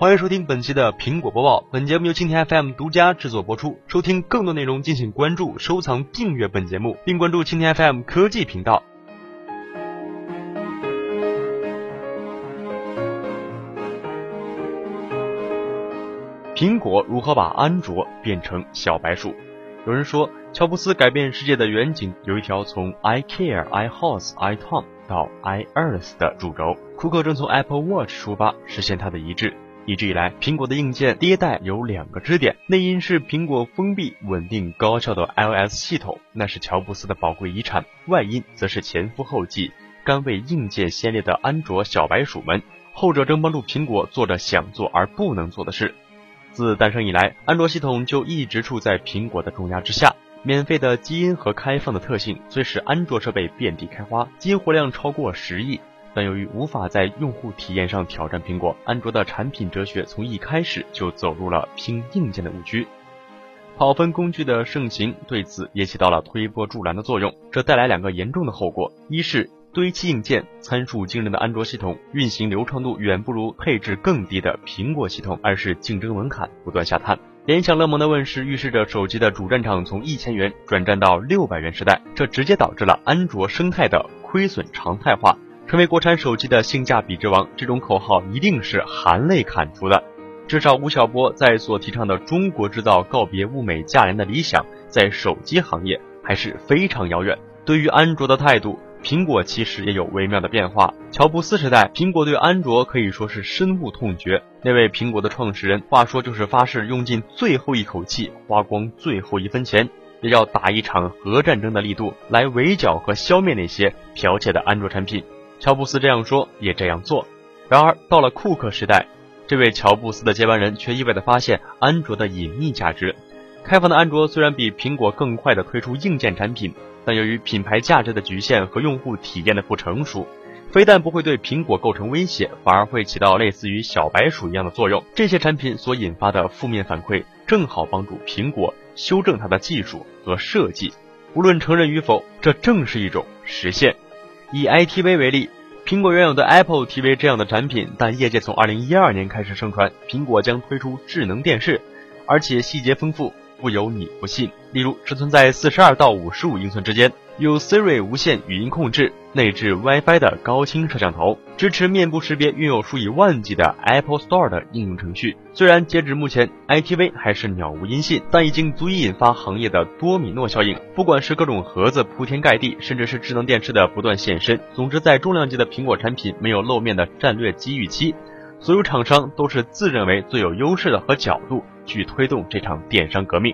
欢迎收听本期的苹果播报。本节目由蜻蜓 FM 独家制作播出。收听更多内容，敬请关注、收藏、订阅本节目，并关注蜻蜓 FM 科技频道。苹果如何把安卓变成小白鼠？有人说，乔布斯改变世界的远景有一条从 I Care、I House、I Tom 到 I Earth 的主轴。库克正从 Apple Watch 出发，实现它的一致。一直以来，苹果的硬件迭代有两个支点，内因是苹果封闭、稳定、高效的 iOS 系统，那是乔布斯的宝贵遗产；外因则是前赴后继、甘为硬件先烈的安卓小白鼠们，后者正帮助苹果做着想做而不能做的事。自诞生以来，安卓系统就一直处在苹果的重压之下。免费的基因和开放的特性，虽使安卓设备遍地开花，激活量超过十亿，但由于无法在用户体验上挑战苹果，安卓的产品哲学从一开始就走入了拼硬件的误区。跑分工具的盛行对此也起到了推波助澜的作用，这带来两个严重的后果：一是堆砌硬件参数惊人的安卓系统运行流畅度远不如配置更低的苹果系统；二是竞争门槛不断下探。联想乐檬的问世预示着手机的主战场从一千元转战到六百元时代，这直接导致了安卓生态的亏损常态化，成为国产手机的性价比之王。这种口号一定是含泪喊出的。至少吴晓波在所提倡的中国制造告别物美价廉的理想，在手机行业还是非常遥远。对于安卓的态度。苹果其实也有微妙的变化。乔布斯时代，苹果对安卓可以说是深恶痛绝。那位苹果的创始人，话说就是发誓用尽最后一口气，花光最后一分钱，也要打一场核战争的力度来围剿和消灭那些剽窃的安卓产品。乔布斯这样说，也这样做。然而到了库克时代，这位乔布斯的接班人却意外地发现安卓的隐秘价值。开放的安卓虽然比苹果更快地推出硬件产品。但由于品牌价值的局限和用户体验的不成熟，非但不会对苹果构成威胁，反而会起到类似于小白鼠一样的作用。这些产品所引发的负面反馈，正好帮助苹果修正它的技术和设计。无论承认与否，这正是一种实现。以 iTV 为例，苹果原有的 Apple TV 这样的产品，但业界从2012年开始盛传苹果将推出智能电视，而且细节丰富。不由你不信。例如，尺寸在四十二到五十五英寸之间，有 Siri 无线语音控制、内置 WiFi 的高清摄像头，支持面部识别，拥有数以万计的 Apple Store 的应用程序。虽然截止目前，iTV 还是鸟无音信，但已经足以引发行业的多米诺效应。不管是各种盒子铺天盖地，甚至是智能电视的不断现身，总之，在重量级的苹果产品没有露面的战略机遇期，所有厂商都是自认为最有优势的和角度。去推动这场电商革命，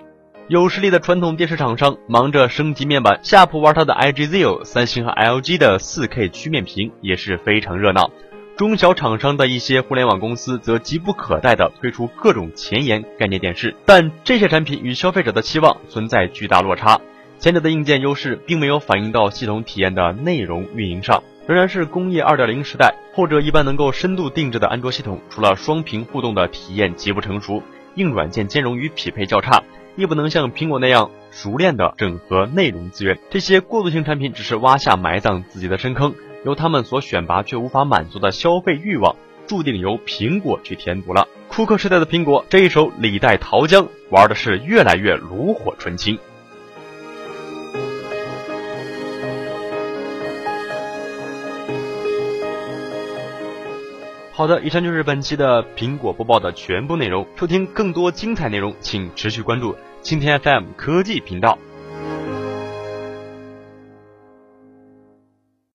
有实力的传统电视厂商忙着升级面板，夏普玩它的 IGZO，三星和 LG 的 4K 曲面屏也是非常热闹。中小厂商的一些互联网公司则急不可待地推出各种前沿概念电视，但这些产品与消费者的期望存在巨大落差。前者的硬件优势并没有反映到系统体验的内容运营上，仍然是工业2.0时代。后者一般能够深度定制的安卓系统，除了双屏互动的体验极不成熟。硬软件兼容与匹配较差，亦不能像苹果那样熟练的整合内容资源。这些过渡性产品只是挖下埋葬自己的深坑，由他们所选拔却无法满足的消费欲望，注定由苹果去填补了。库克时代的苹果这一手李代桃僵玩的是越来越炉火纯青。好的，以上就是本期的苹果播报的全部内容。收听更多精彩内容，请持续关注青天 FM 科技频道。